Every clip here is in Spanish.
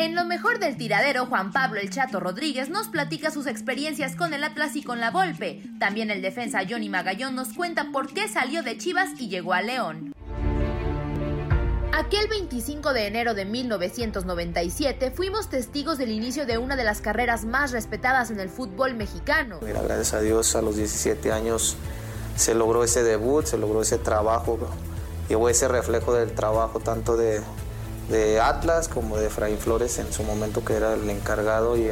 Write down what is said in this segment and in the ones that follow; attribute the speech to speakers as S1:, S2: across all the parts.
S1: En lo mejor del tiradero, Juan Pablo El Chato Rodríguez nos platica sus experiencias con el Atlas y con la Volpe. También el defensa Johnny Magallón nos cuenta por qué salió de Chivas y llegó a León. Aquel 25 de enero de 1997 fuimos testigos del inicio de una de las carreras más respetadas en el fútbol mexicano.
S2: Mira, gracias a Dios a los 17 años se logró ese debut, se logró ese trabajo, llevó ese reflejo del trabajo tanto de, de Atlas como de Efraín Flores en su momento que era el encargado y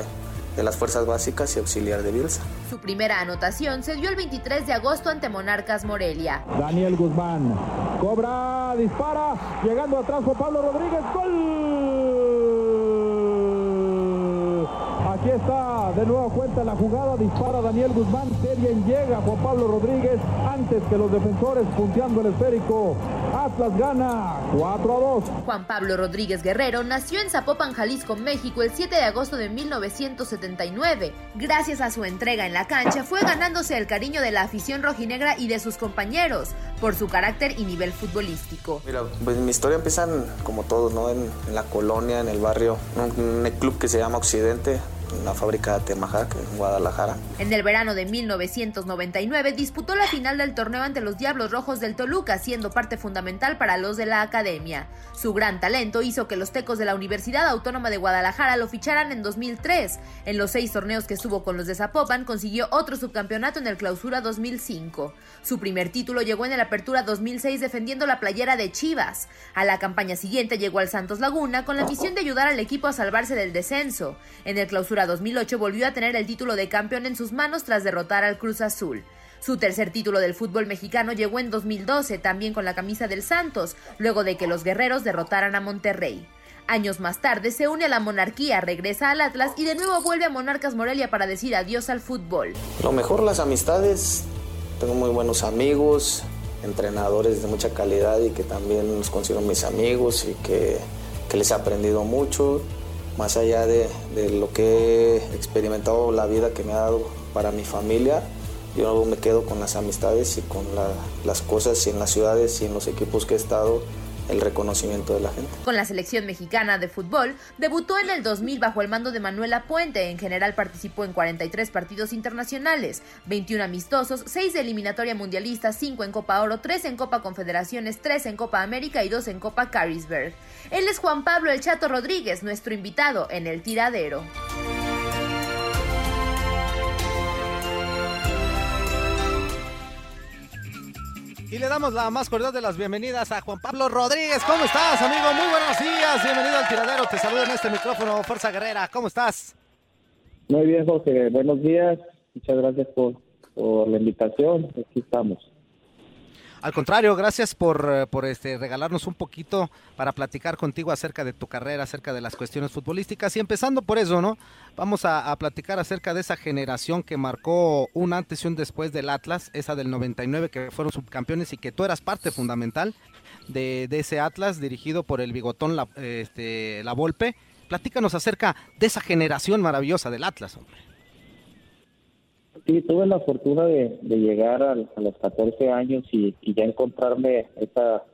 S2: de las fuerzas básicas y auxiliar de Bielsa.
S1: Su primera anotación se dio el 23 de agosto ante Monarcas Morelia.
S3: Daniel Guzmán cobra, dispara, llegando atrás Juan Pablo Rodríguez, gol. Aquí está, de nuevo cuenta la jugada, dispara Daniel Guzmán, qué bien llega Juan Pablo Rodríguez antes que los defensores punteando el esférico. Atlas gana 4 a 2.
S1: Juan Pablo Rodríguez Guerrero nació en Zapopan, Jalisco, México, el 7 de agosto de 1979. Gracias a su entrega en la cancha, fue ganándose el cariño de la afición rojinegra y de sus compañeros por su carácter y nivel futbolístico.
S2: Mira, pues mi historia empieza en, como todos, ¿no? En, en la colonia, en el barrio, un, un club que se llama Occidente, una fábrica de Temajac en Guadalajara.
S1: En el verano de 1999 disputó la final del torneo ante los Diablos Rojos del Toluca, siendo parte fundamental para los de la academia. Su gran talento hizo que los tecos de la Universidad Autónoma de Guadalajara lo ficharan en 2003. En los seis torneos que estuvo con los de Zapopan consiguió otro subcampeonato en el Clausura 2005. Su primer título llegó en el Apertura 2006 defendiendo la playera de Chivas. A la campaña siguiente llegó al Santos Laguna con la misión de ayudar al equipo a salvarse del descenso. En el Clausura 2008 volvió a tener el título de campeón en sus manos tras derrotar al Cruz Azul. Su tercer título del fútbol mexicano llegó en 2012, también con la camisa del Santos, luego de que los guerreros derrotaran a Monterrey. Años más tarde se une a la monarquía, regresa al Atlas y de nuevo vuelve a Monarcas Morelia para decir adiós al fútbol.
S2: Lo mejor las amistades, tengo muy buenos amigos, entrenadores de mucha calidad y que también los considero mis amigos y que les he aprendido mucho más allá de, de, lo que he experimentado, la vida que me ha dado para mi familia, yo me quedo con las amistades y con la, las cosas y en las ciudades y en los equipos que he estado el reconocimiento de la gente.
S1: Con la selección mexicana de fútbol, debutó en el 2000 bajo el mando de Manuela Puente. En general participó en 43 partidos internacionales, 21 amistosos, 6 de eliminatoria mundialista, 5 en Copa Oro, 3 en Copa Confederaciones, 3 en Copa América y 2 en Copa Carisberg. Él es Juan Pablo El Chato Rodríguez, nuestro invitado en El Tiradero.
S4: Y le damos la más cordial de las bienvenidas a Juan Pablo Rodríguez. ¿Cómo estás, amigo? Muy buenos días. Bienvenido al tiradero. Te saludo en este micrófono, Fuerza Guerrera. ¿Cómo estás?
S5: Muy bien, José. Buenos días. Muchas gracias por, por la invitación. Aquí estamos.
S4: Al contrario, gracias por, eh, por este, regalarnos un poquito para platicar contigo acerca de tu carrera, acerca de las cuestiones futbolísticas. Y empezando por eso, ¿no? Vamos a, platicar acerca de esa generación que marcó un antes y un después del Atlas, esa del 99 que fueron subcampeones y que tú eras parte fundamental de, ese Atlas dirigido por el bigotón La, este, la Volpe. Platícanos acerca de esa generación maravillosa del Atlas, hombre.
S5: Sí, tuve la fortuna de, llegar a, los 14 años y, ya encontrarme esa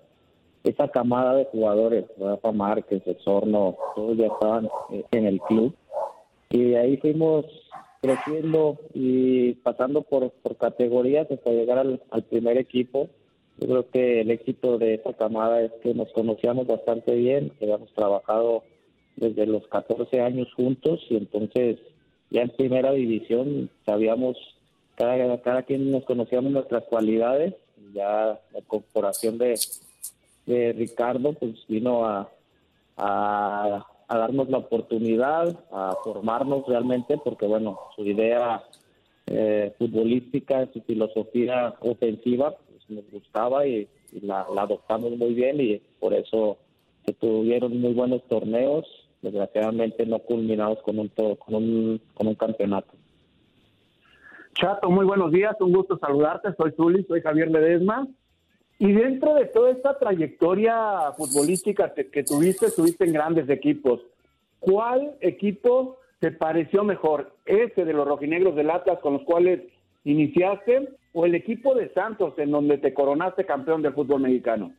S5: esa camada de jugadores, Rafa Márquez, Sorno, todos ya estaban eh, en el club. Y de ahí fuimos creciendo y pasando por, por categorías hasta llegar al, primer equipo. Yo creo que el éxito de esa camada es que nos conocíamos bastante bien, que habíamos trabajado desde los 14 años juntos y entonces ya en primera división sabíamos, cada, cada quien nos conocíamos nuestras cualidades, ya la corporación de, Ricardo pues vino a, darnos la oportunidad, a formarnos realmente, porque bueno, su idea eh, futbolística, su filosofía ofensiva, pues nos gustaba y, la, la, adoptamos muy bien y por eso se tuvieron muy buenos torneos desgraciadamente no culminados con un, con un, con un campeonato.
S6: Chato, muy buenos días, un gusto saludarte, soy Zuli, soy Javier Ledesma. Y dentro de toda esta trayectoria futbolística que, tuviste, estuviste en grandes equipos. ¿Cuál equipo te pareció mejor? ¿Ese de los rojinegros del Atlas con los cuales iniciaste o el equipo de Santos en donde te coronaste campeón del fútbol mexicano?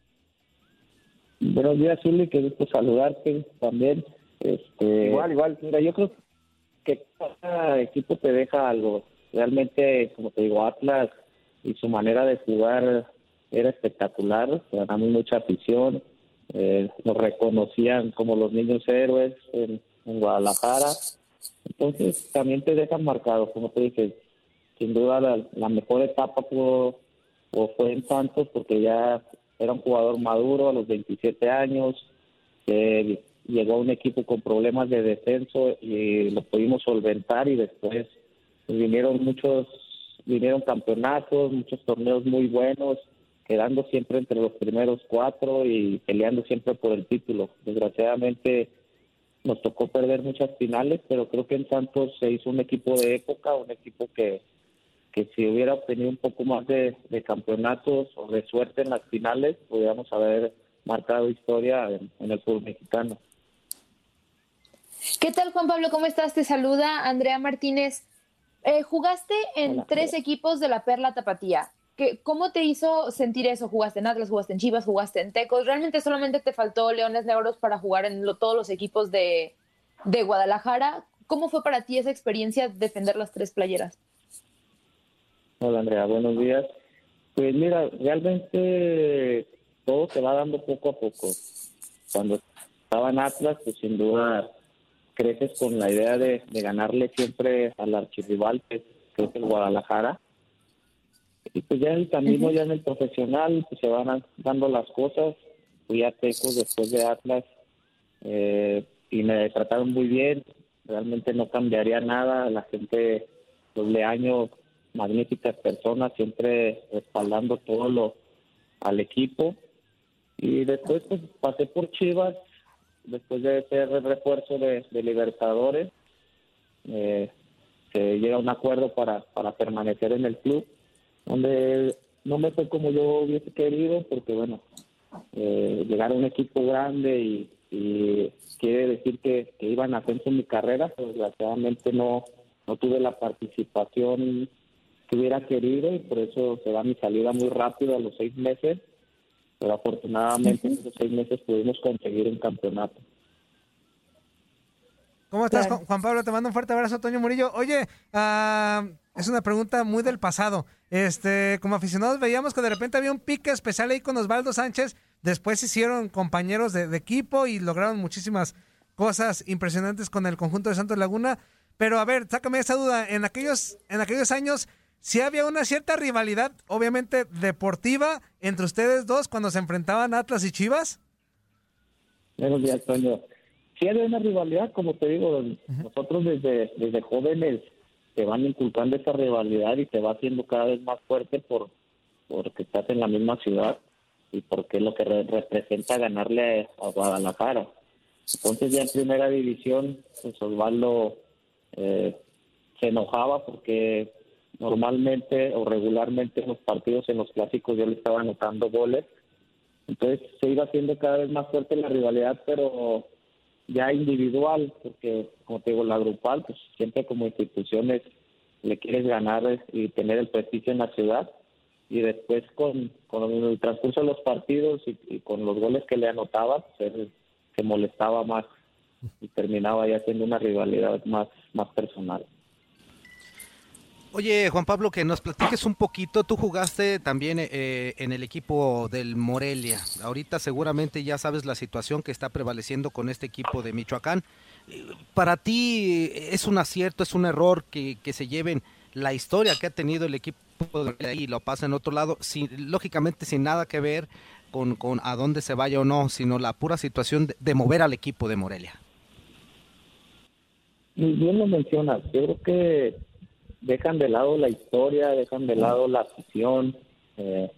S5: Buenos días, Zuli, qué gusto saludarte también. Este, igual, igual. Mira, yo creo que cada equipo te deja algo. Realmente, como te digo, Atlas y su manera de jugar era espectacular. Ganamos mucha afición. Eh, nos reconocían como los niños héroes en, Guadalajara. Entonces, también te dejan marcado, como te dije. Sin duda, la, mejor etapa fue, fue en Santos porque ya era un jugador maduro a los 27 años. Llegó un equipo con problemas de descenso y lo pudimos solventar y después pues, vinieron muchos, vinieron campeonatos, muchos torneos muy buenos, quedando siempre entre los primeros cuatro y peleando siempre por el título. Desgraciadamente nos tocó perder muchas finales, pero creo que en Santos se hizo un equipo de época, un equipo que, que si hubiera obtenido un poco más de, campeonatos o de suerte en las finales, podríamos haber marcado historia en el fútbol mexicano.
S1: ¿Qué tal, Juan Pablo? ¿Cómo estás? Te saluda Andrea Martínez. Eh, jugaste en tres equipos de la Perla Tapatía. ¿Qué, ¿Cómo te hizo sentir eso? ¿Jugaste en Atlas, jugaste en Chivas, jugaste en Tecos? ¿Realmente solamente te faltó Leones Negros para jugar en todos los equipos de, de Guadalajara? ¿Cómo fue para ti esa experiencia defender las tres playeras?
S5: Hola Andrea, buenos días. Pues mira, realmente todo se va dando poco a poco. Cuando estaba en Atlas, pues sin duda creces con la idea de, ganarle siempre al archirrival, que, es el Guadalajara. Y pues ya en el camino, ya en el profesional, pues se van dando las cosas. Fui a Tecos después de Atlas eh, y me trataron muy bien. Realmente no cambiaría nada. La gente, doble año, magníficas personas, siempre respaldando todo lo al equipo. Y después pues pasé por Chivas después de ser refuerzo de, Libertadores, eh, se llega a un acuerdo para, para permanecer en el club, donde no me fue como yo hubiese querido, porque bueno, eh, llegar a un equipo grande y, quiere decir que, iban a en mi carrera, pero desgraciadamente no, no tuve la participación que hubiera querido y por eso se da mi salida muy rápido a los seis meses pero afortunadamente en esos seis meses pudimos conseguir un campeonato.
S4: ¿Cómo estás, Juan Pablo? Te mando un fuerte abrazo, Toño Murillo. Oye, ah, es una pregunta muy del pasado. Este, como aficionados veíamos que de repente había un pique especial ahí con Osvaldo Sánchez. Después se hicieron compañeros de, equipo y lograron muchísimas cosas impresionantes con el conjunto de Santos Laguna. Pero a ver, sácame esa duda. En aquellos, en aquellos años, sí había una cierta rivalidad, obviamente deportiva, entre ustedes dos cuando se enfrentaban Atlas y Chivas.
S5: Buenos días, Toño. Sí había una rivalidad, como te digo, nosotros desde, desde jóvenes te van inculcando esa rivalidad y te va haciendo cada vez más fuerte por, porque estás en la misma ciudad y porque es lo que representa ganarle a Guadalajara. Entonces ya en primera división, pues Osvaldo eh, se enojaba porque normalmente o regularmente en los partidos, en los clásicos, yo le estaba anotando goles. Entonces se iba haciendo cada vez más fuerte la rivalidad, pero ya individual, porque como te digo, la grupal, pues siempre como instituciones le quieres ganar y tener el prestigio en la ciudad y después con, con el transcurso de los partidos y, con los goles que le anotaba, pues se molestaba más y terminaba ya siendo una rivalidad más, más personal.
S7: Oye, Juan Pablo, que nos platiques un poquito. Tú jugaste también eh, en el equipo del Morelia. Ahorita seguramente ya sabes la situación que está prevaleciendo con este equipo de Michoacán. Para ti, ¿es un acierto, es un error que, que se lleven la historia que ha tenido el equipo de ahí y lo pasa en otro lado, sin, lógicamente sin nada que ver con, con, a dónde se vaya o no, sino la pura situación de, de mover al equipo de Morelia?
S5: Bien lo mencionas. Yo creo que dejan de lado la historia, dejan de lado la afición, eh,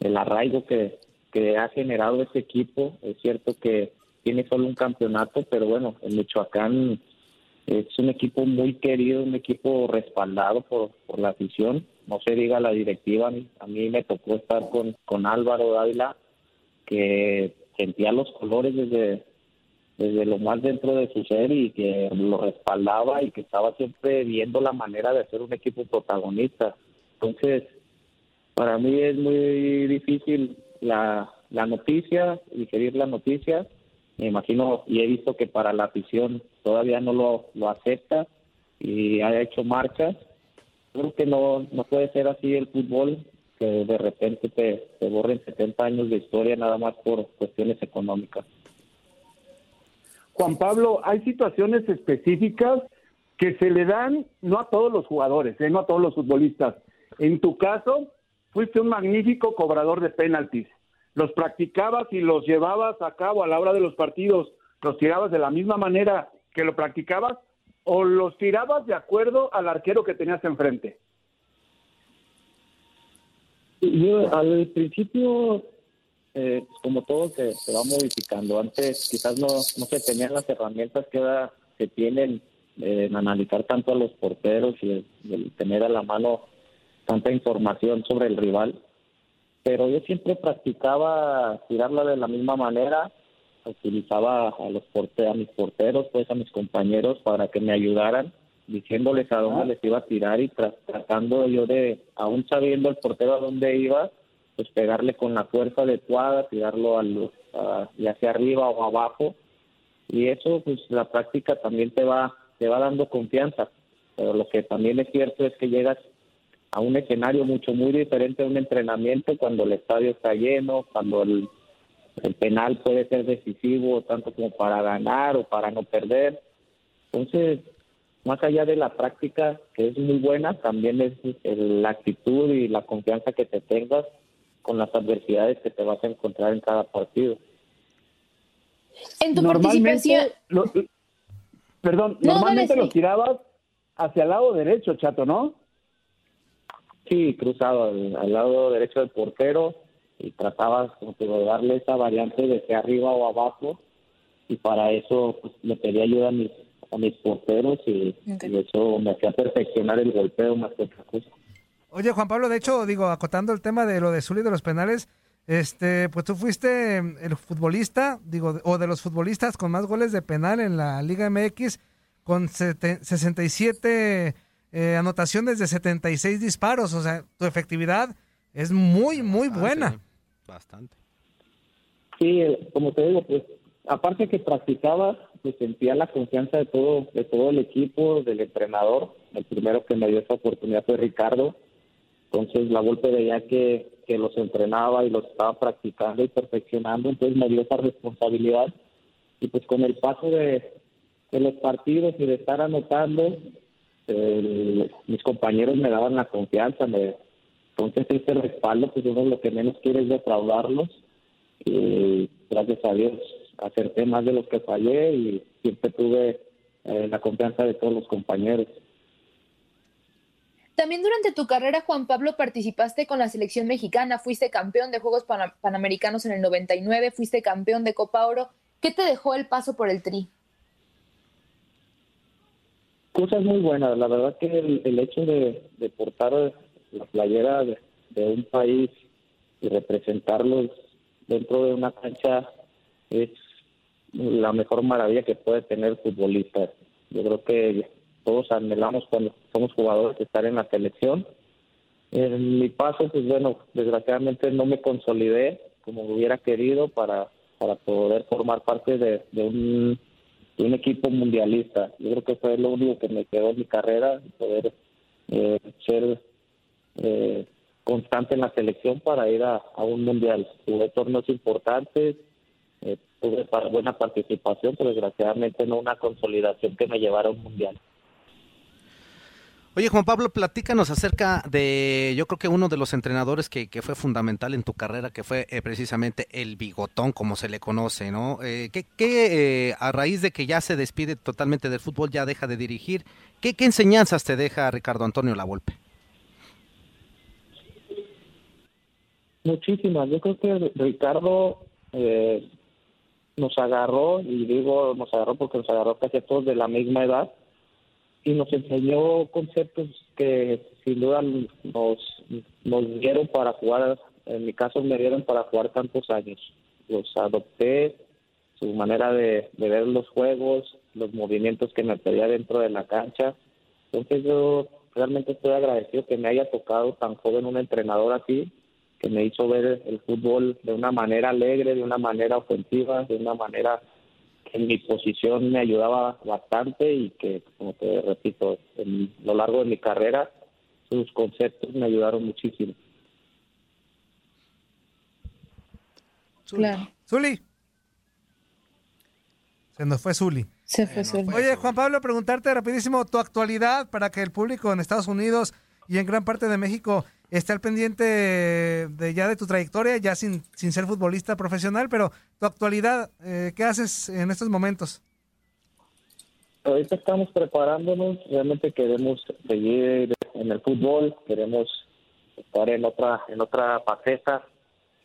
S5: el arraigo que, que ha generado ese equipo. Es cierto que tiene solo un campeonato, pero bueno, en Michoacán es un equipo muy querido, un equipo respaldado por, por la afición. No se diga la directiva, a mí me tocó estar con, con Álvaro Dávila, que sentía los colores desde, desde lo más dentro de su ser y que lo respaldaba y que estaba siempre viendo la manera de hacer un equipo protagonista. Entonces, para mí es muy difícil la, la noticia, digerir la noticia. Me imagino y he visto que para la afición todavía no lo, lo acepta y ha hecho marchas. Creo que no, no puede ser así el fútbol, que de repente te, te borren 70 años de historia nada más por cuestiones económicas.
S6: Juan Pablo, hay situaciones específicas que se le dan no a todos los jugadores, ¿eh? no a todos los futbolistas. En tu caso, fuiste un magnífico cobrador de penaltis. Los practicabas y los llevabas a cabo a la hora de los partidos. ¿Los tirabas de la misma manera que lo practicabas o los tirabas de acuerdo al arquero que tenías enfrente?
S5: Yo al principio eh, como todo se, va modificando. Antes quizás no, no se tenían las herramientas que ahora se tienen eh, en analizar tanto a los porteros y el, tener a la mano tanta información sobre el rival. Pero yo siempre practicaba tirarla de la misma manera, utilizaba a los porteros, a mis porteros, pues a mis compañeros para que me ayudaran, diciéndoles a dónde les iba a tirar y tratando yo de, aún sabiendo el portero a dónde iba, pues pegarle con la fuerza adecuada, tirarlo ya hacia arriba o abajo. Y eso, pues la práctica también te va, te va dando confianza. Pero lo que también es cierto es que llegas a un escenario mucho, muy diferente a un entrenamiento cuando el estadio está lleno, cuando el, el penal puede ser decisivo tanto como para ganar o para no perder. Entonces, más allá de la práctica, que es muy buena, también es la actitud y la confianza que te tengas con las adversidades que te vas a encontrar en cada partido.
S1: En tu participación...
S6: perdón, normalmente lo tirabas hacia el lado derecho, Chato, ¿no?
S5: Sí, cruzado al, lado derecho del portero y tratabas como de darle esa variante de que arriba o abajo y para eso pues, le pedí ayuda a mis, a mis porteros y, y eso me hacía perfeccionar el golpeo más que otra cosa.
S4: Oye, Juan Pablo, de hecho, digo, acotando el tema de lo de Zuli de los penales, este, pues tú fuiste el futbolista, digo, o de los futbolistas con más goles de penal en la Liga MX, con 67 eh, anotaciones de 76 disparos, o sea, tu efectividad es muy, muy buena.
S7: Bastante.
S5: Sí, como te digo, pues aparte que practicaba, pues sentía la confianza de todo, de todo el equipo, del entrenador. El primero que me dio esa oportunidad fue Ricardo entonces la golpe veía que, que los entrenaba y los estaba practicando y perfeccionando, entonces me dio esa responsabilidad. Y pues con el paso de, los partidos y de estar anotando, mis compañeros me daban la confianza, me, entonces ese respaldo, pues uno lo que menos quiere es defraudarlos. Y gracias a Dios acerté más de los que fallé y siempre tuve eh, la confianza de todos los compañeros.
S1: También durante tu carrera, Juan Pablo, participaste con la selección mexicana, fuiste campeón de Juegos Panamericanos en el 99, fuiste campeón de Copa Oro. ¿Qué te dejó el paso por el Tri?
S5: Cosas muy buenas. La verdad que el, hecho de, portar la playera de, un país y representarlos dentro de una cancha es la mejor maravilla que puede tener el futbolista. Yo creo que todos anhelamos cuando somos jugadores estar en la selección. En mi paso, pues bueno, desgraciadamente no me consolidé como hubiera querido para, para poder formar parte de, un, equipo mundialista. Yo creo que fue lo único que me quedó en mi carrera, poder eh, ser eh, constante en la selección para ir a, un mundial. Tuve torneos importantes, eh, tuve buena participación, pero desgraciadamente no una consolidación que me llevara a un mundial.
S7: Oye, Juan Pablo, platícanos acerca de, yo creo que uno de los entrenadores que, fue fundamental en tu carrera, que fue eh, precisamente el bigotón, como se le conoce, ¿no? Eh, ¿Qué, eh, a raíz de que ya se despide totalmente del fútbol, ya deja de dirigir, ¿qué, qué enseñanzas te deja Ricardo Antonio Lavolpe?
S5: Muchísimas. Yo creo que Ricardo nos agarró, y digo nos agarró porque nos agarró casi a todos de la misma edad, y nos enseñó conceptos que sin duda nos, nos dieron para jugar, en mi caso me dieron para jugar tantos años. Los adopté, su manera de, ver los juegos, los movimientos que me pedía dentro de la cancha. Entonces yo realmente estoy agradecido que me haya tocado tan joven un entrenador así, que me hizo ver el fútbol de una manera alegre, de una manera ofensiva, de una manera en mi posición me ayudaba bastante y que, como te repito, en lo largo de mi carrera, sus conceptos me ayudaron muchísimo.
S4: Claro. Zuli. Se nos fue Zuli.
S1: Se fue Zuli.
S4: Oye, Juan Pablo, preguntarte rapidísimo tu actualidad para que el público en Estados Unidos y en gran parte de México esté al pendiente de ya de tu trayectoria, ya sin, sin ser futbolista profesional, pero tu actualidad, eh, ¿qué haces en estos momentos?
S5: Ahorita estamos preparándonos, realmente queremos seguir en el fútbol, queremos estar en otra en otra faceta,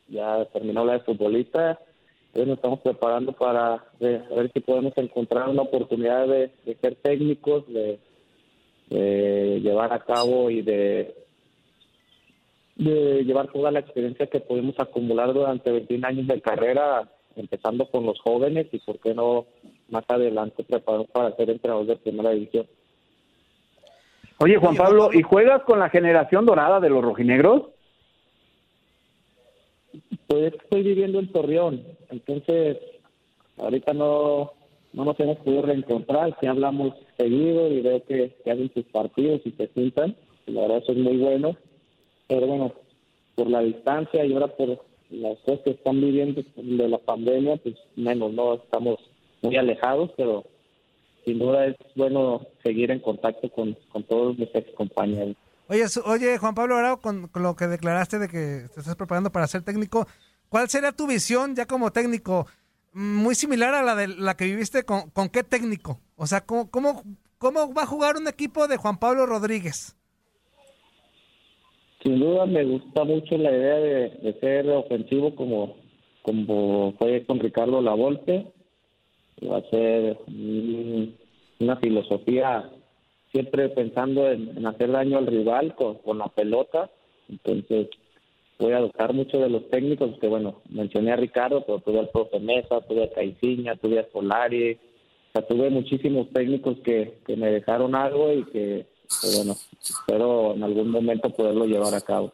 S5: ya terminó la de futbolista, entonces nos estamos preparando para ver si podemos encontrar una oportunidad de, ser técnicos, de llevar a cabo y de de llevar toda la experiencia que pudimos acumular durante 21 años de carrera, empezando con los jóvenes y, por qué no, más adelante prepararnos para ser entrenadores de primera división.
S6: Oye, Juan Pablo, ¿y juegas con la generación dorada de los rojinegros?
S5: Pues estoy viviendo en Torreón, entonces ahorita no, no nos hemos podido reencontrar, si hablamos seguido y veo que, que hacen sus partidos y se sientan, la verdad eso es muy bueno pero bueno, por la distancia y ahora por las cosas que están viviendo de la pandemia, pues menos, ¿no? Estamos muy alejados, pero sin duda es bueno seguir en contacto con, todos mis ex compañeros.
S4: Oye, oye, Juan Pablo Arao, con, lo que declaraste de que te estás preparando para ser técnico, ¿cuál sería tu visión ya como técnico? Muy similar a la de la que viviste con, con qué técnico. O sea, ¿cómo, cómo, cómo va a jugar un equipo de Juan Pablo Rodríguez?
S5: Sin duda me gusta mucho la idea de, ser ofensivo como, como fue con Ricardo Lavolpe. Va a ser una filosofía siempre pensando en, hacer daño al rival con, la pelota. Entonces voy a adoptar mucho de los técnicos que, bueno, mencioné a Ricardo, pero tuve al profe Mesa, tuve a Caiciña, tuve a Solari. O sea, tuve muchísimos técnicos que, que me dejaron algo y que bueno, espero en algún momento poderlo llevar a cabo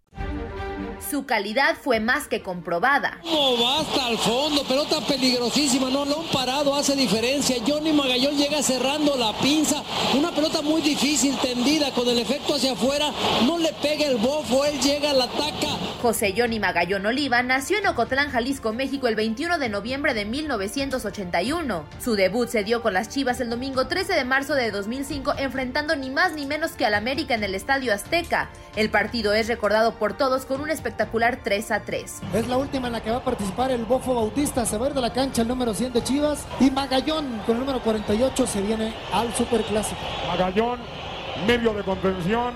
S8: ま。
S1: Su calidad fue más que comprobada.
S9: No, va hasta el fondo, pelota peligrosísima, no lo han parado, hace diferencia. Johnny Magallón llega cerrando la pinza, una pelota muy difícil, tendida, con el efecto hacia afuera, no le pega el bofo, él llega, la ataca.
S1: José Johnny Magallón Oliva nació en Ocotlán, Jalisco, México, el 21 de noviembre de 1981. Su debut se dio con las Chivas el domingo 13 de marzo de 2005, enfrentando ni más ni menos que al América en el Estadio Azteca. El partido es recordado por todos con un espectacular 3 a 3.
S10: Es la última en la que va a participar el Bofo Bautista, se va a ir de la cancha el número 100 de Chivas y Magallón con el número 48 se viene al Superclásico.
S3: Magallón, medio de contención,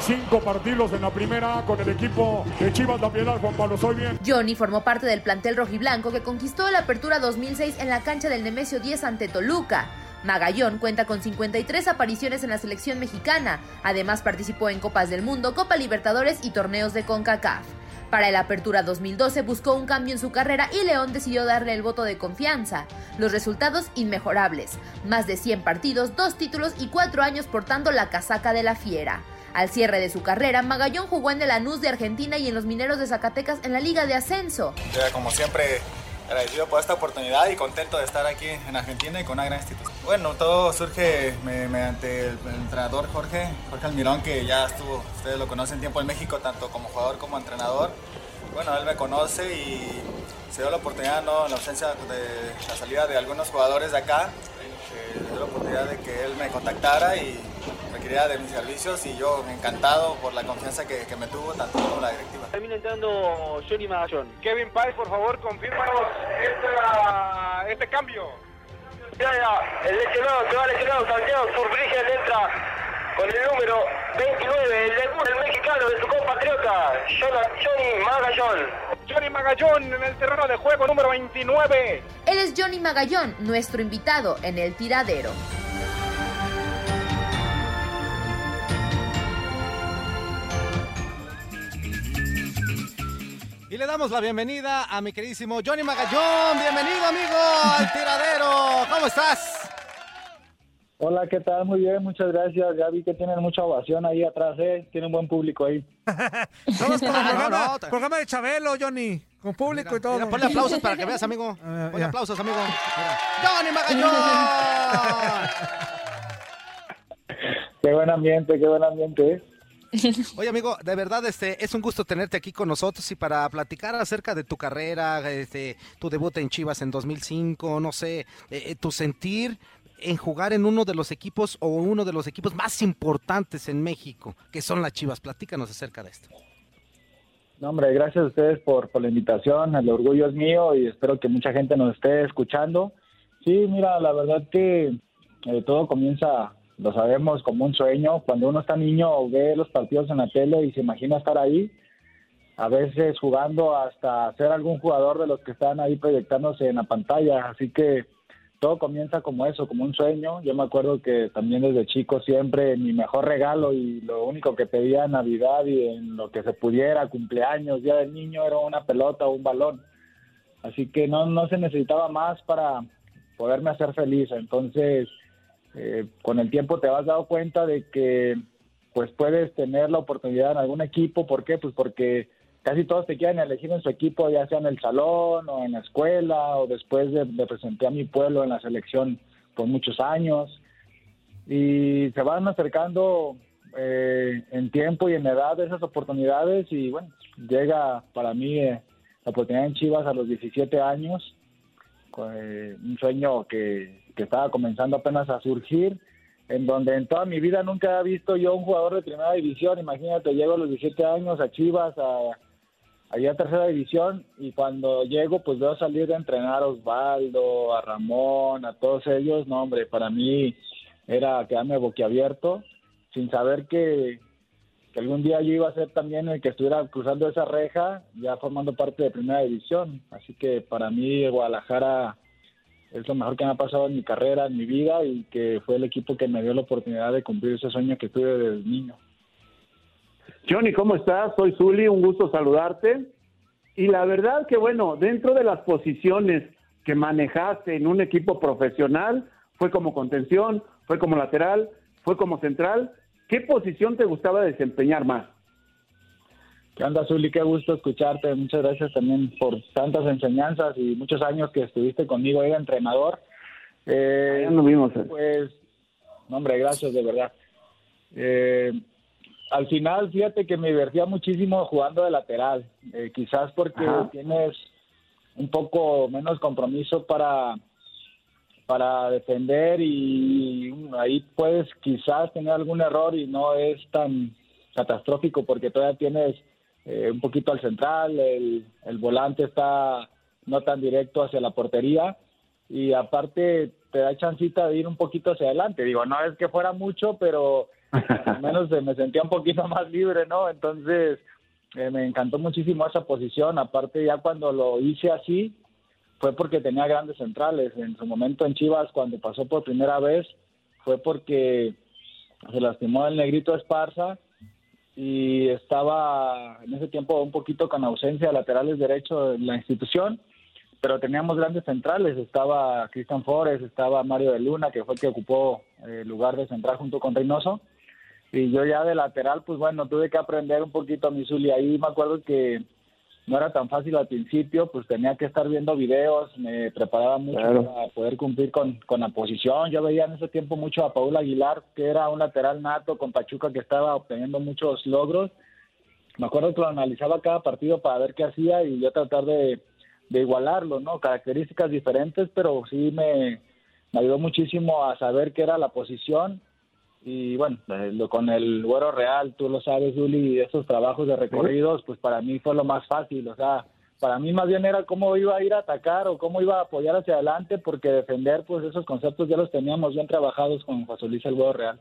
S3: cinco partidos en la primera con el equipo de Chivas La Piedad, Juan Pablo Soy bien.
S1: Johnny formó parte del plantel rojiblanco que conquistó la apertura 2006 en la cancha del Nemesio 10 ante Toluca. Magallón cuenta con 53 apariciones en la selección mexicana. Además participó en Copas del Mundo, Copa Libertadores y torneos de CONCACAF. Para el Apertura 2012 buscó un cambio en su carrera y León decidió darle el voto de confianza. Los resultados inmejorables. Más de 100 partidos, dos títulos y cuatro años portando la casaca de la fiera. Al cierre de su carrera, Magallón jugó en el Lanús de Argentina y en los Mineros de Zacatecas en la Liga de Ascenso.
S11: Como siempre, agradecido por esta oportunidad y contento de estar aquí en Argentina y con una gran institución. Bueno, todo surge mediante el, entrenador Jorge, Jorge Almirón, que ya estuvo, ustedes lo conocen tiempo en México, tanto como jugador como entrenador. Bueno, él me conoce y se dio la oportunidad, ¿no? en la ausencia de la salida de algunos jugadores de acá, se dio la oportunidad de que él me contactara y requería de mis servicios y yo encantado por la confianza que, que me tuvo tanto como la directiva.
S12: Termina entrando Johnny Magallón.
S13: Kevin Pais, por favor, confírmanos este, este cambio.
S12: Ya, ya, el lesionado, se va lesionado Santiago Surbrigen entra con el número 29, el debut del mexicano de su compatriota, Johnny Magallón.
S13: Johnny Magallón en el terreno de juego número 29.
S1: Él es Johnny Magallón, nuestro invitado en el tiradero.
S7: Le damos la bienvenida a mi queridísimo Johnny Magallón. Bienvenido, amigo, al tiradero. ¿Cómo estás?
S14: Hola, ¿qué tal? Muy bien, muchas gracias. Ya vi que tienen mucha ovación ahí atrás, ¿eh? Tienen buen público ahí.
S4: Somos como programa, programa de Chabelo, Johnny. Con público y todo.
S7: Mira, ponle aplausos para que veas, amigo. Ponle aplausos, amigo. Mira. ¡Johnny Magallón!
S14: qué buen ambiente, qué buen ambiente, ¿eh?
S7: Oye, amigo, de verdad este es un gusto tenerte aquí con nosotros y para platicar acerca de tu carrera, este, tu debut en Chivas en 2005, no sé, eh, tu sentir en jugar en uno de los equipos o uno de los equipos más importantes en México, que son las Chivas. Platícanos acerca de esto.
S14: No, hombre, gracias a ustedes por, por la invitación. El orgullo es mío y espero que mucha gente nos esté escuchando. Sí, mira, la verdad que eh, todo comienza lo sabemos como un sueño. Cuando uno está niño ve los partidos en la tele y se imagina estar ahí, a veces jugando hasta ser algún jugador de los que están ahí proyectándose en la pantalla. Así que todo comienza como eso, como un sueño. Yo me acuerdo que también desde chico siempre mi mejor regalo y lo único que pedía en Navidad y en lo que se pudiera, cumpleaños, día del niño, era una pelota o un balón. Así que no, no se necesitaba más para poderme hacer feliz. Entonces, eh, con el tiempo te vas dado cuenta de que pues puedes tener la oportunidad en algún equipo. ¿Por qué? Pues porque casi todos te quieren elegir en su equipo, ya sea en el salón o en la escuela o después de, presentar a mi pueblo en la selección por muchos años. Y se van acercando eh, en tiempo y en edad esas oportunidades y bueno, llega para mí eh, la oportunidad en Chivas a los 17 años, un sueño que que estaba comenzando apenas a surgir, en donde en toda mi vida nunca he visto yo un jugador de primera división. Imagínate, llego a los 17 años a Chivas, a, allá a tercera división, y cuando llego, pues veo salir de entrenar a Osvaldo, a Ramón, a todos ellos. No, hombre, para mí era quedarme boquiabierto, sin saber que, que algún día yo iba a ser también el que estuviera cruzando esa reja, ya formando parte de primera división. Así que para mí Guadalajara es lo mejor que me ha pasado en mi carrera, en mi vida y que fue el equipo que me dio la oportunidad de cumplir ese sueño que tuve desde niño.
S6: Johnny, ¿cómo estás? Soy Zuli, un gusto saludarte. Y la verdad que bueno, dentro de las posiciones que manejaste en un equipo profesional, fue como contención, fue como lateral, fue como central, ¿qué posición te gustaba desempeñar más?
S14: ¿Qué onda, Zuli? Qué gusto escucharte. Muchas gracias también por tantas enseñanzas y muchos años que estuviste conmigo ahí de entrenador. Eh,
S5: Ya nos vimos. eh.
S14: Pues, no, hombre, gracias, de verdad. Eh, al final, fíjate que me divertía muchísimo jugando de lateral. Eh, quizás porque
S5: Ajá.
S14: tienes un poco menos compromiso para para defender y ahí puedes quizás tener algún error y no es tan catastrófico porque todavía tienes eh, un poquito al central, el, el volante está no tan directo hacia la portería y aparte te da chancita de ir un poquito hacia adelante. Digo, no es que fuera mucho, pero al menos me sentía un poquito más libre, ¿no? Entonces eh, me encantó muchísimo esa posición. Aparte ya cuando lo hice así fue porque tenía grandes centrales. En su momento en Chivas, cuando pasó por primera vez, fue porque se lastimó el negrito Esparza y estaba en ese tiempo un poquito con ausencia de laterales derechos en la institución, pero teníamos grandes centrales, estaba Cristian Flores, estaba Mario de Luna, que fue el que ocupó eh, el lugar de central junto con Reynoso, y yo ya de lateral, pues bueno, tuve que aprender un poquito a mi Zuli, ahí me acuerdo que no era tan fácil al principio, pues tenía que estar viendo videos, me preparaba mucho
S5: Claro.
S14: para poder cumplir con, con la posición. Yo veía en ese tiempo mucho a Paul Aguilar, que era un lateral nato con Pachuca que estaba obteniendo muchos logros. Me acuerdo que lo analizaba cada partido para ver qué hacía y yo tratar de, de igualarlo, ¿no? Características diferentes, pero sí me, me ayudó muchísimo a saber qué era la posición y bueno, eh, con el Güero Real, tú lo sabes, Juli, esos trabajos de recorridos, pues para mí fue lo más fácil, o sea, para mí más bien era cómo iba a ir a atacar o cómo iba a apoyar hacia adelante, porque defender, pues esos conceptos ya los teníamos bien trabajados con José Luis el Güero Real.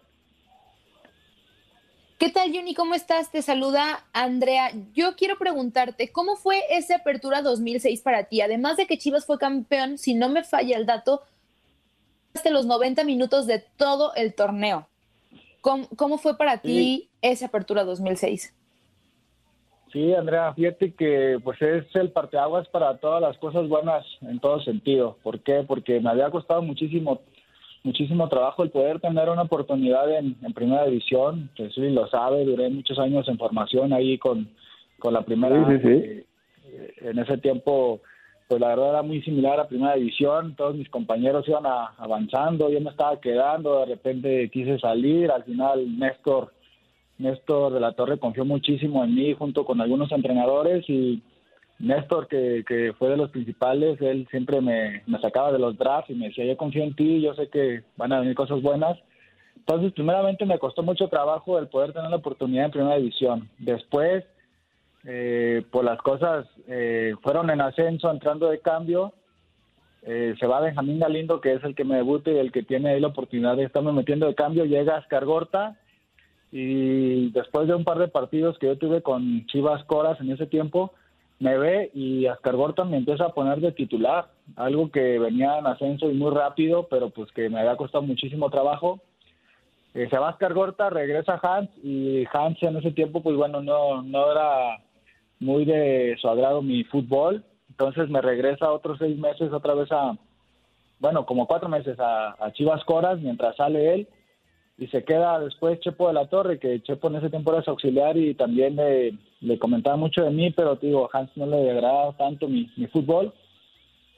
S1: ¿Qué tal, Johnny? ¿Cómo estás? Te saluda Andrea. Yo quiero preguntarte, ¿cómo fue esa apertura 2006 para ti? Además de que Chivas fue campeón, si no me falla el dato, hasta los 90 minutos de todo el torneo. ¿Cómo, cómo fue para ti esa apertura 2006?
S14: Sí, Andrea, fíjate que pues es el parteaguas para todas las cosas buenas en todo sentido. ¿Por qué? Porque me había costado muchísimo muchísimo trabajo el poder tener una oportunidad en, en primera división. Jesús lo sabe, duré muchos años en formación ahí con, con la primera.
S5: Sí, sí, sí.
S14: eh, eh, en ese tiempo, pues la verdad era muy similar a primera división. Todos mis compañeros iban avanzando, yo me estaba quedando, de repente quise salir. Al final, Néstor Néstor de la Torre confió muchísimo en mí junto con algunos entrenadores y Néstor, que, que fue de los principales, él siempre me, me sacaba de los drafts y me decía, yo confío en ti, yo sé que van a venir cosas buenas. Entonces, primeramente me costó mucho trabajo el poder tener la oportunidad en primera división. Después, eh, pues las cosas eh, fueron en ascenso, entrando de cambio. Eh, se va Benjamín Galindo, que es el que me debuta y el que tiene ahí la oportunidad de estarme metiendo de cambio. Llega Ascar Gorta, y después de un par de partidos que yo tuve con Chivas Coras en ese tiempo, me ve y Ascar Gorta me empieza a poner de titular, algo que venía en ascenso y muy rápido, pero pues que me había costado muchísimo trabajo. Eh, se va Ascar Gorta, regresa Hans y Hans en ese tiempo pues bueno, no, no era muy de su agrado mi fútbol, entonces me regresa otros seis meses otra vez a, bueno, como cuatro meses a, Chivas Coras mientras sale él y se queda después Chepo de la Torre, que Chepo en ese tiempo era su auxiliar y también le, le comentaba mucho de mí, pero digo, Hans no le agradaba tanto mi, mi fútbol.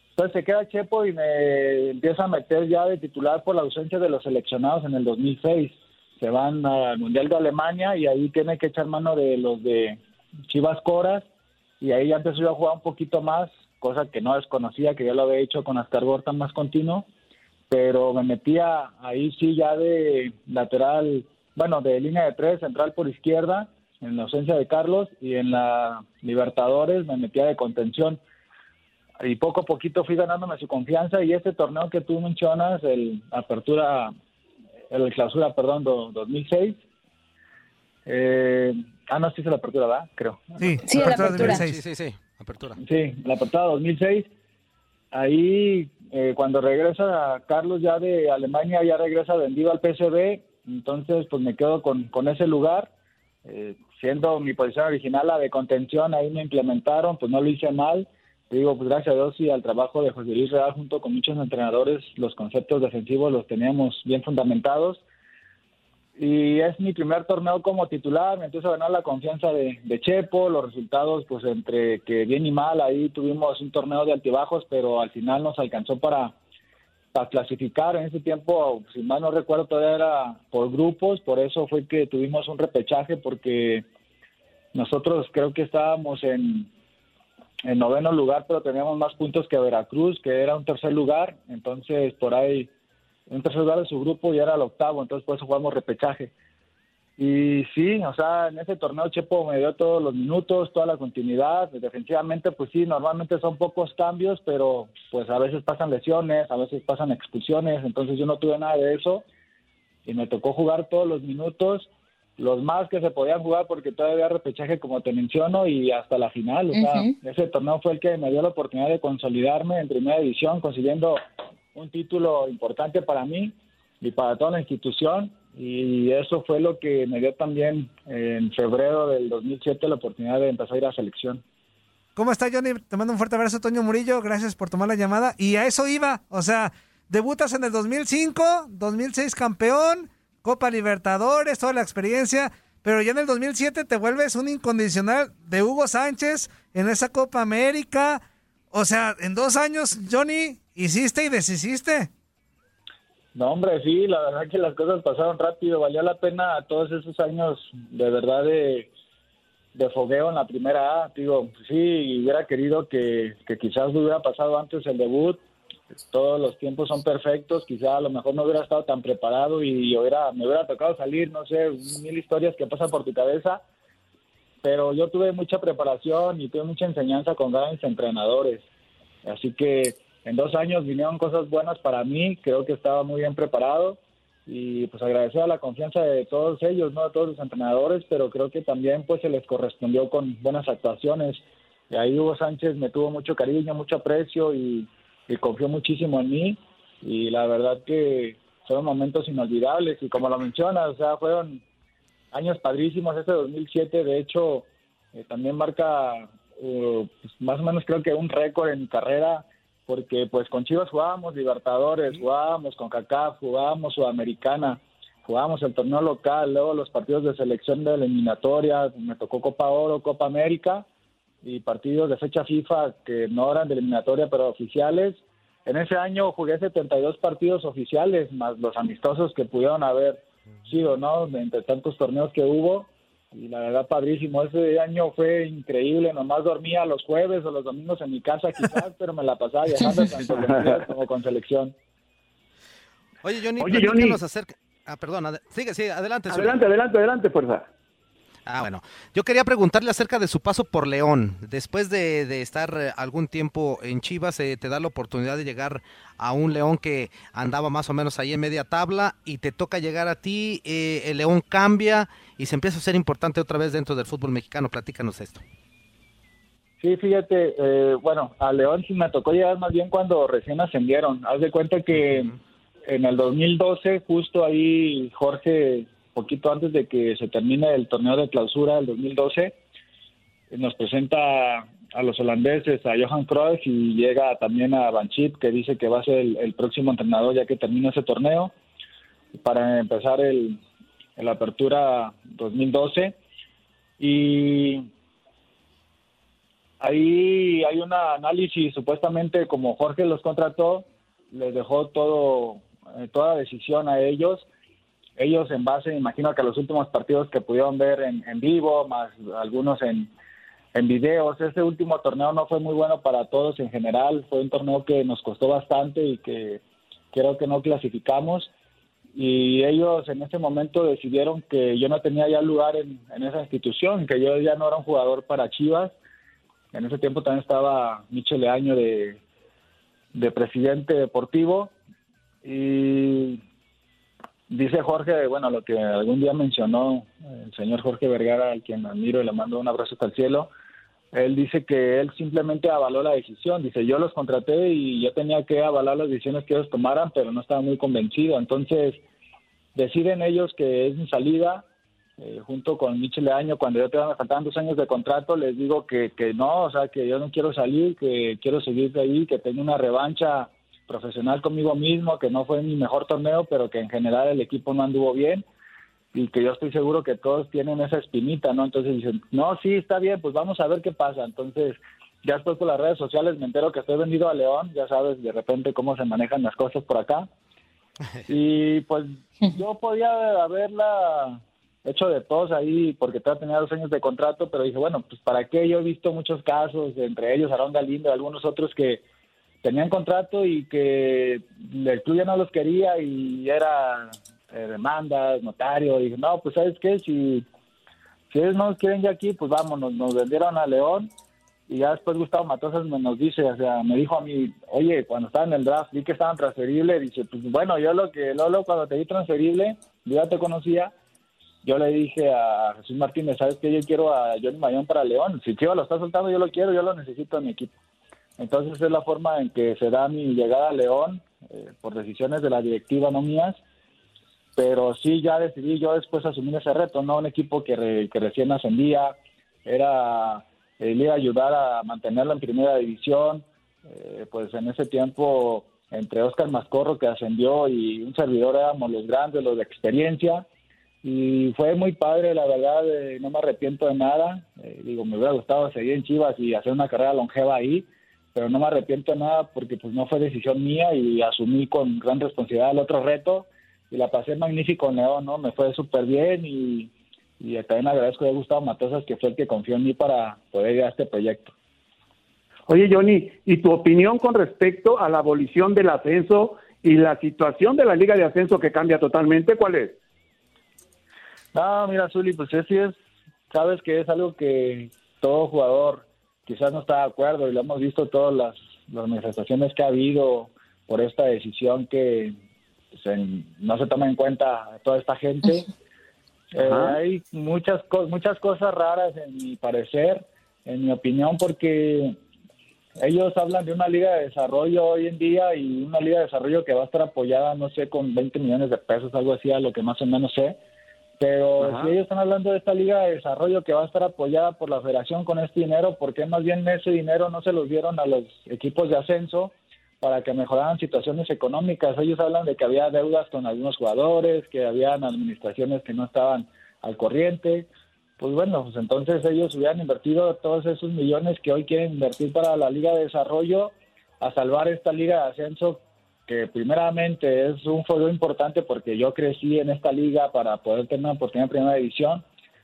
S14: Entonces se queda Chepo y me empieza a meter ya de titular por la ausencia de los seleccionados en el 2006. Se van al Mundial de Alemania y ahí tiene que echar mano de los de Chivas Coras y ahí ya empezó yo a jugar un poquito más, cosa que no desconocía, que yo lo había hecho con Ascar Gorta más continuo pero me metía ahí sí ya de lateral, bueno, de línea de tres, central por izquierda, en la ausencia de Carlos, y en la Libertadores me metía de contención. Y poco a poquito fui ganándome su confianza y este torneo que tú mencionas, el Apertura, el Clausura, perdón, do- 2006, eh, ah, no, sí es la Apertura, ¿verdad? Creo.
S4: Sí,
S1: Sí, la apertura.
S4: 2006.
S7: Sí, sí, sí, apertura.
S14: Sí, la portada 2006. Ahí, eh, cuando regresa Carlos ya de Alemania, ya regresa vendido al PSV. Entonces, pues me quedo con, con ese lugar. Eh, siendo mi posición original la de contención, ahí me implementaron, pues no lo hice mal. Te digo, pues gracias a Dios y al trabajo de José Luis Real junto con muchos entrenadores, los conceptos defensivos los teníamos bien fundamentados. Y es mi primer torneo como titular, me empiezo a ganar la confianza de, de, Chepo, los resultados pues entre que bien y mal, ahí tuvimos un torneo de altibajos, pero al final nos alcanzó para, para clasificar, en ese tiempo, si mal no recuerdo, todavía era por grupos, por eso fue que tuvimos un repechaje, porque nosotros creo que estábamos en, en noveno lugar, pero teníamos más puntos que Veracruz, que era un tercer lugar, entonces por ahí un tercer lugar de su grupo y era el octavo, entonces por eso jugamos repechaje. Y sí, o sea, en ese torneo Chepo me dio todos los minutos, toda la continuidad. Defensivamente, pues sí, normalmente son pocos cambios, pero pues a veces pasan lesiones, a veces pasan expulsiones, entonces yo no tuve nada de eso y me tocó jugar todos los minutos, los más que se podían jugar porque todavía repechaje como te menciono y hasta la final. O sea, ese torneo fue el que me dio la oportunidad de consolidarme en primera división, consiguiendo un título importante para mí y para toda la institución y eso fue lo que me dio también en febrero del 2007 la oportunidad de empezar a ir a selección.
S4: ¿Cómo está Johnny? Te mando un fuerte abrazo, Toño Murillo. Gracias por tomar la llamada. Y a eso iba. O sea, debutas en el 2005, 2006 campeón, Copa Libertadores, toda la experiencia. Pero ya en el 2007 te vuelves un incondicional de Hugo Sánchez en esa Copa América. O sea, en dos años, Johnny, hiciste y deshiciste.
S14: No, hombre, sí, la verdad que las cosas pasaron rápido. Valió la pena todos esos años de verdad de, de fogueo en la primera A. Digo, sí, hubiera querido que, que quizás hubiera pasado antes el debut. Todos los tiempos son perfectos. Quizá a lo mejor no hubiera estado tan preparado y hubiera, me hubiera tocado salir, no sé, mil historias que pasan por tu cabeza. Pero yo tuve mucha preparación y tuve mucha enseñanza con grandes entrenadores. Así que en dos años vinieron cosas buenas para mí, creo que estaba muy bien preparado y pues agradecer a la confianza de todos ellos, no de todos los entrenadores, pero creo que también pues se les correspondió con buenas actuaciones. Y ahí Hugo Sánchez me tuvo mucho cariño, mucho aprecio y, y confió muchísimo en mí y la verdad que fueron momentos inolvidables y como lo mencionas, o sea, fueron años padrísimos, este 2007 de hecho eh, también marca eh, pues, más o menos creo que un récord en mi carrera porque pues con Chivas jugábamos Libertadores, jugábamos con CACAF, jugábamos Sudamericana, jugábamos el torneo local, luego los partidos de selección de eliminatoria, me tocó Copa Oro, Copa América y partidos de fecha FIFA que no eran de eliminatoria pero oficiales. En ese año jugué 72 partidos oficiales, más los amistosos que pudieron haber sido, ¿no? Entre tantos torneos que hubo y la verdad padrísimo. Ese año fue increíble, nomás dormía los jueves o los domingos en mi casa quizás, pero me la pasaba viajando tanto con como con selección.
S7: Oye Johnny,
S6: Oye, Johnny.
S7: acerca... Ah, perdón, ad... sigue, sigue, adelante.
S6: Adelante, adelante, adelante, fuerza.
S7: Ah, bueno. Yo quería preguntarle acerca de su paso por León. Después de, de estar eh, algún tiempo en Chivas, eh, te da la oportunidad de llegar a un León que andaba más o menos ahí en media tabla y te toca llegar a ti. eh, el León cambia y se empieza a ser importante otra vez dentro del fútbol mexicano. Platícanos esto.
S14: Sí, fíjate, eh, bueno, a León sí me tocó llegar más bien cuando recién ascendieron. Haz de cuenta que en el 2012, justo ahí Jorge, poquito antes de que se termine el torneo de clausura del 2012, nos presenta a los holandeses, a Johan Cruyff y llega también a Banchit, que dice que va a ser el, el próximo entrenador ya que termina ese torneo, para empezar el, el Apertura 2012. Y ahí hay un análisis, supuestamente como Jorge los contrató, les dejó todo, eh, toda decisión a ellos. Ellos en base, imagino que a los últimos partidos que pudieron ver en, en vivo, más algunos en, en videos. Este último torneo no fue muy bueno para todos en general. Fue un torneo que nos costó bastante y que creo que no clasificamos. Y ellos en ese momento decidieron que yo no tenía ya lugar en, en esa institución, que yo ya no era un jugador para Chivas. En ese tiempo también estaba Michel Leaño de, de presidente deportivo. Y dice Jorge, bueno, lo que algún día mencionó el señor Jorge Vergara, al quien admiro y le mando un abrazo hasta el cielo, él dice que él simplemente avaló la decisión. Dice, yo los contraté y yo tenía que avalar las decisiones que ellos tomaran, pero no estaba muy convencido. Entonces, deciden ellos que es mi salida, eh, junto con Michel Leaño, cuando yo todavía me faltaban dos años de contrato, les digo que, que no, o sea, que yo no quiero salir, que quiero seguir de ahí, que tengo una revancha profesional conmigo mismo, que no fue mi mejor torneo, pero que en general el equipo no anduvo bien y que yo estoy seguro que todos tienen esa espinita, ¿no? Entonces dicen, no, sí, está bien, pues vamos a ver qué pasa. Entonces, ya después por las redes sociales me entero que estoy vendido a León, ya sabes de repente cómo se manejan las cosas por acá. Y pues yo podía haberla hecho de todos ahí porque todavía tenía dos años de contrato, pero dije, bueno, pues para qué, yo he visto muchos casos, entre ellos Aarón Galindo y algunos otros que tenían contrato y que el club ya no los quería y era eh, demandas, notario, y dije, no, pues sabes qué, si, si ellos no nos quieren ya aquí, pues vámonos, nos vendieron a León y ya después Gustavo Matosas me nos dice, o sea, me dijo a mí, oye, cuando estaba en el draft vi que estaban transferibles, dice, pues bueno, yo lo que, Lolo, cuando te vi transferible, yo ya te conocía, yo le dije a Jesús Martínez, ¿sabes qué? Yo quiero a Johnny Mayón para León, si Chivas lo está soltando, yo lo quiero, yo lo necesito en mi equipo. Entonces es la forma en que se da mi llegada a León, eh, por decisiones de la directiva, no mías, pero sí ya decidí yo después asumir ese reto, ¿no? Un equipo que, recién ascendía, era eh, a ayudar a mantenerlo en primera división. Eh, pues en ese tiempo, entre Oscar Mascorro, que ascendió, y un servidor éramos los grandes, los de experiencia. Y fue muy padre, la verdad, eh, no me arrepiento de nada. digo, me hubiera gustado seguir en Chivas y hacer una carrera longeva ahí, pero no me arrepiento de nada porque pues no fue decisión mía y asumí con gran responsabilidad el otro reto y la pasé magnífico en León, ¿no? Me fue súper bien y y también agradezco a Gustavo Matosas que fue el que confió en mí para poder ir a este proyecto.
S6: Oye Johnny, ¿y tu opinión con respecto a la abolición del ascenso y la situación de la liga de ascenso que cambia totalmente, cuál es?
S14: No, mira Zuli, pues sí es, sabes que es algo que todo jugador quizás no está de acuerdo y lo hemos visto todas las, manifestaciones que ha habido por esta decisión que no se toma en cuenta toda esta gente. Eh, hay muchas, muchas cosas raras en mi parecer, en mi opinión, porque ellos hablan de una liga de desarrollo hoy en día y una liga de desarrollo que va a estar apoyada, no sé, con 20 millones de pesos, algo así, a lo que más o menos sé. Pero si ellos están hablando de esta liga de desarrollo que va a estar apoyada por la federación con este dinero, ¿por qué más bien ese dinero no se los dieron a los equipos de ascenso para que mejoraran situaciones económicas. Ellos hablan de que había deudas con algunos jugadores, que habían administraciones que no estaban al corriente. Pues bueno, pues entonces ellos hubieran invertido todos esos millones que hoy quieren invertir para la Liga de Desarrollo a salvar esta Liga de Ascenso, que primeramente es un foro importante porque yo crecí en esta liga para poder tener una oportunidad en primera división.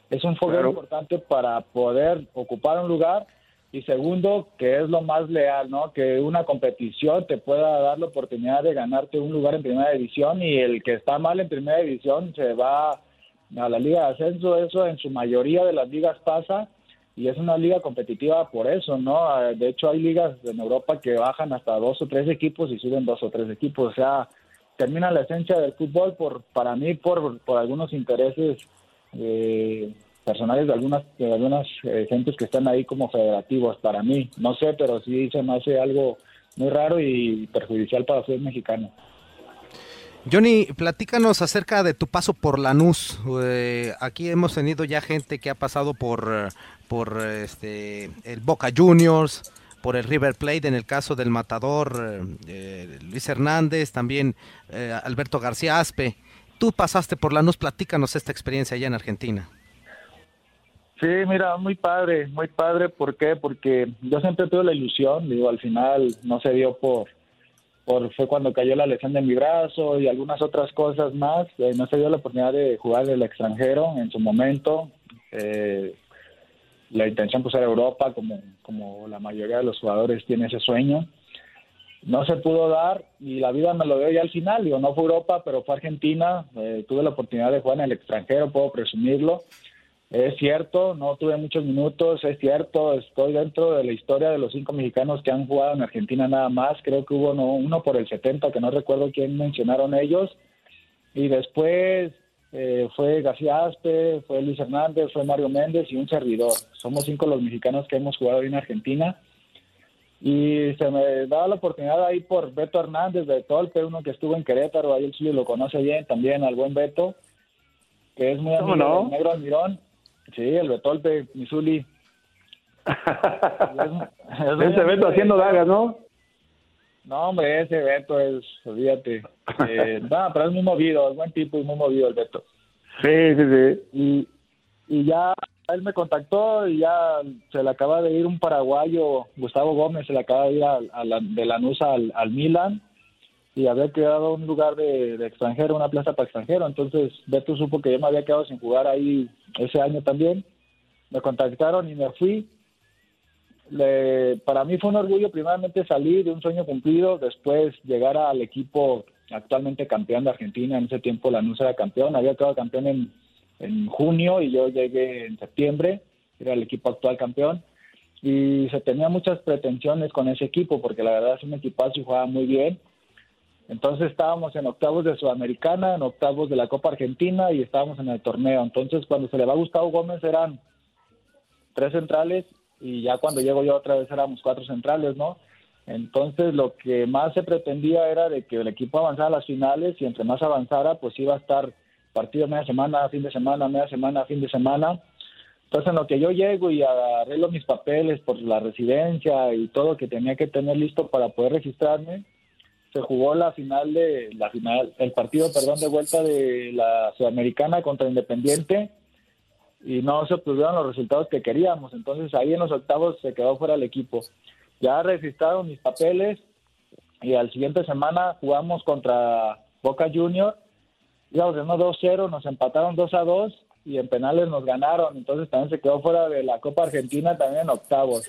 S14: Es un foro importante para poder ocupar un lugar y segundo, que es lo más leal, ¿no? Que una competición te pueda dar la oportunidad de ganarte un lugar en primera división y el que está mal en primera división se va a la liga de ascenso, eso en su mayoría de las ligas pasa y es una liga competitiva por eso, ¿no? De hecho hay ligas en Europa que bajan hasta dos o tres equipos y suben dos o tres equipos, o sea, termina la esencia del fútbol por para mí por, por algunos intereses eh, personales de algunas de algunas eh, gentes que están ahí como federativos para mí no sé pero sí se me hace algo muy raro y perjudicial para el mexicano
S7: Johnny, platícanos acerca de tu paso por Lanús. Eh, aquí hemos tenido ya gente que ha pasado por, por este, el Boca Juniors, por el River Plate, en el caso del matador eh, Luis Hernández, también Alberto García Aspe. Tú pasaste por Lanús, platícanos esta experiencia allá en Argentina.
S14: Sí, mira, muy padre, muy padre. ¿Por qué? Porque yo siempre tuve la ilusión, digo, al final no se dio por, por fue cuando cayó la lesión de mi brazo y algunas otras cosas más. Eh, no se dio la oportunidad de jugar del extranjero en su momento. Eh, la intención pues era Europa, como, como la mayoría de los jugadores tiene ese sueño. No se pudo dar y la vida me lo dio ya al final. Digo, no fue Europa, pero fue Argentina. Eh, tuve la oportunidad de jugar en el extranjero, puedo presumirlo es cierto, no tuve muchos minutos, es cierto, estoy dentro de la historia de los cinco mexicanos que han jugado en Argentina nada más, creo que hubo uno por el 70, que no recuerdo quién mencionaron ellos, y después eh, fue García Aspe, fue Luis Hernández, fue Mario Méndez y un servidor. Somos cinco los mexicanos que hemos jugado en Argentina. Y se me da la oportunidad ahí por Beto Hernández de Tolpe, uno que estuvo en Querétaro, ahí el Chile lo conoce bien también, al buen Beto, que es muy amigo no? Negro Almirón Sí, el Betolpe, Misuli.
S6: ese Beto haciendo dagas, ¿no?
S14: No, hombre, ese Beto es, olvídate. Eh, no, pero es muy movido, es buen tipo y muy movido el Beto. Sí, sí, sí. Y, y ya él me contactó y ya se le acaba de ir un paraguayo, Gustavo Gómez, se le acaba de ir a, a la, de Lanús al, al Milan y había quedado un lugar de, de extranjero, una plaza para extranjero. Entonces Beto supo que yo me había quedado sin jugar ahí ese año también. Me contactaron y me fui. Le- para mí fue un orgullo primeramente salir de un sueño cumplido, después llegar al equipo actualmente campeón de Argentina. En ese tiempo Lanús era campeón, había quedado campeón en, en junio y yo llegué en septiembre, era el equipo actual campeón. Y se tenía muchas pretensiones con ese equipo porque la verdad es un equipazo y jugaba muy bien. Entonces estábamos en octavos de Sudamericana, en octavos de la Copa Argentina y estábamos en el torneo. Entonces cuando se le va a Gustavo Gómez eran tres centrales y ya cuando llego yo otra vez éramos cuatro centrales, ¿no? Entonces lo que más se pretendía era de que el equipo avanzara a las finales y entre más avanzara pues iba a estar partido media semana, fin de semana, media semana, fin de semana. Entonces en lo que yo llego y arreglo mis papeles por la residencia y todo que tenía que tener listo para poder registrarme, se jugó la final de la final el partido perdón de vuelta de la sudamericana contra Independiente y no se obtuvieron los resultados que queríamos. Entonces ahí en los octavos se quedó fuera el equipo. Ya registraron mis papeles y al siguiente semana jugamos contra Boca Junior. Íbamos de 2-0 nos empataron 2-2 y en penales nos ganaron entonces también se quedó fuera de la Copa Argentina también en octavos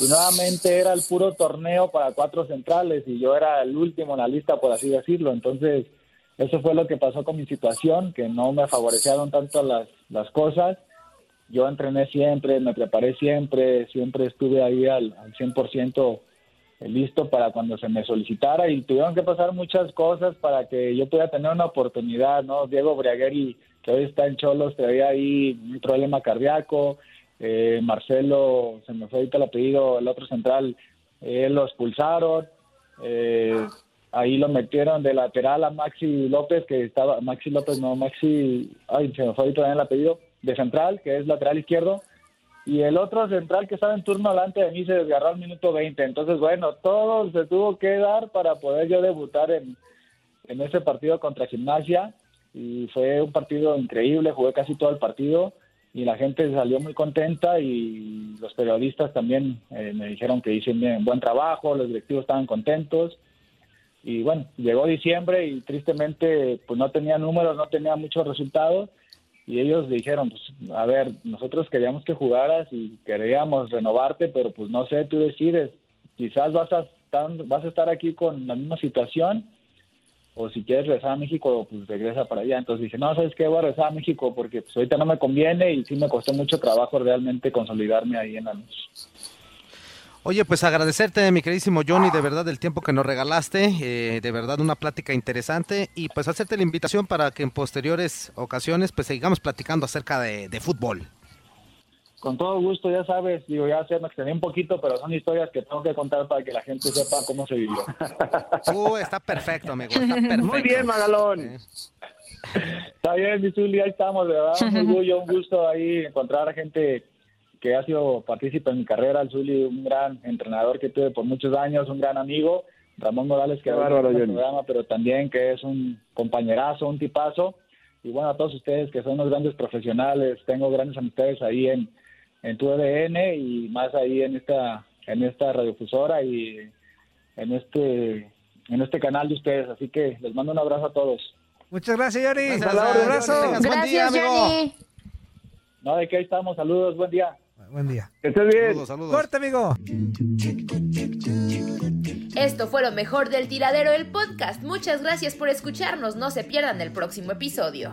S14: y nuevamente era el puro torneo para cuatro centrales y yo era el último en la lista, por así decirlo. Entonces, eso fue lo que pasó con mi situación, que no me favorecieron tanto las, las cosas. Yo entrené siempre, me preparé siempre, siempre estuve ahí al, al 100% listo para cuando se me solicitara y tuvieron que pasar muchas cosas para que yo pudiera tener una oportunidad, ¿no? Diego Briagueri, que hoy está en Cholos, traía ahí un problema cardíaco, eh, Marcelo, se me fue ahorita el apellido, el otro central, eh, lo expulsaron, eh, ahí lo metieron de lateral a Maxi López, que estaba, Maxi López, no, Maxi, ay, se me fue ahorita el apellido, de central, que es lateral izquierdo, y el otro central que estaba en turno delante de mí se desgarró al minuto 20, entonces bueno, todo se tuvo que dar para poder yo debutar en, en ese partido contra Gimnasia, y fue un partido increíble, jugué casi todo el partido, y la gente salió muy contenta y los periodistas también eh, me dijeron que hice bien, buen trabajo, los directivos estaban contentos y bueno, llegó diciembre y tristemente pues no tenía números, no tenía muchos resultados y ellos dijeron, pues a ver, nosotros queríamos que jugaras y queríamos renovarte, pero pues no sé, tú decides, quizás vas a vas a estar aquí con la misma situación o si quieres regresar a México, pues regresa para allá. Entonces dije, no, ¿sabes qué? Voy a regresar a México porque pues ahorita no me conviene y sí me costó mucho trabajo realmente consolidarme ahí en la luz.
S7: Oye, pues agradecerte, mi queridísimo Johnny, de verdad el tiempo que nos regalaste, eh, de verdad una plática interesante y pues hacerte la invitación para que en posteriores ocasiones pues sigamos platicando acerca de, de fútbol.
S14: Con todo gusto, ya sabes, digo, ya sé, me extendí un poquito, pero son historias que tengo que contar para que la gente sepa cómo se vivió.
S7: Uh, está perfecto, amigo, está perfecto.
S6: Muy bien, Magalón.
S14: Está bien, mi Zuli, ahí estamos, de verdad, un orgullo, un gusto ahí encontrar a gente que ha sido partícipe en mi carrera, el Zuli, un gran entrenador que tuve por muchos años, un gran amigo, Ramón Morales, que en el
S6: Johnny.
S14: programa, pero también que es un compañerazo, un tipazo, y bueno, a todos ustedes que son unos grandes profesionales, tengo grandes amistades ahí en, en tu EDN y más ahí en esta, en esta radiofusora y en este, en este canal de ustedes, así que les mando un abrazo a todos.
S4: Muchas gracias, Yori.
S7: Gracias,
S4: un abrazo.
S7: Buen día, amigo.
S14: No, de que ahí estamos, saludos, buen día.
S4: Buen día.
S6: Que estés bien.
S7: Saludos, saludos.
S4: Corte, amigo.
S1: Esto fue lo mejor del tiradero del podcast. Muchas gracias por escucharnos. No se pierdan el próximo episodio.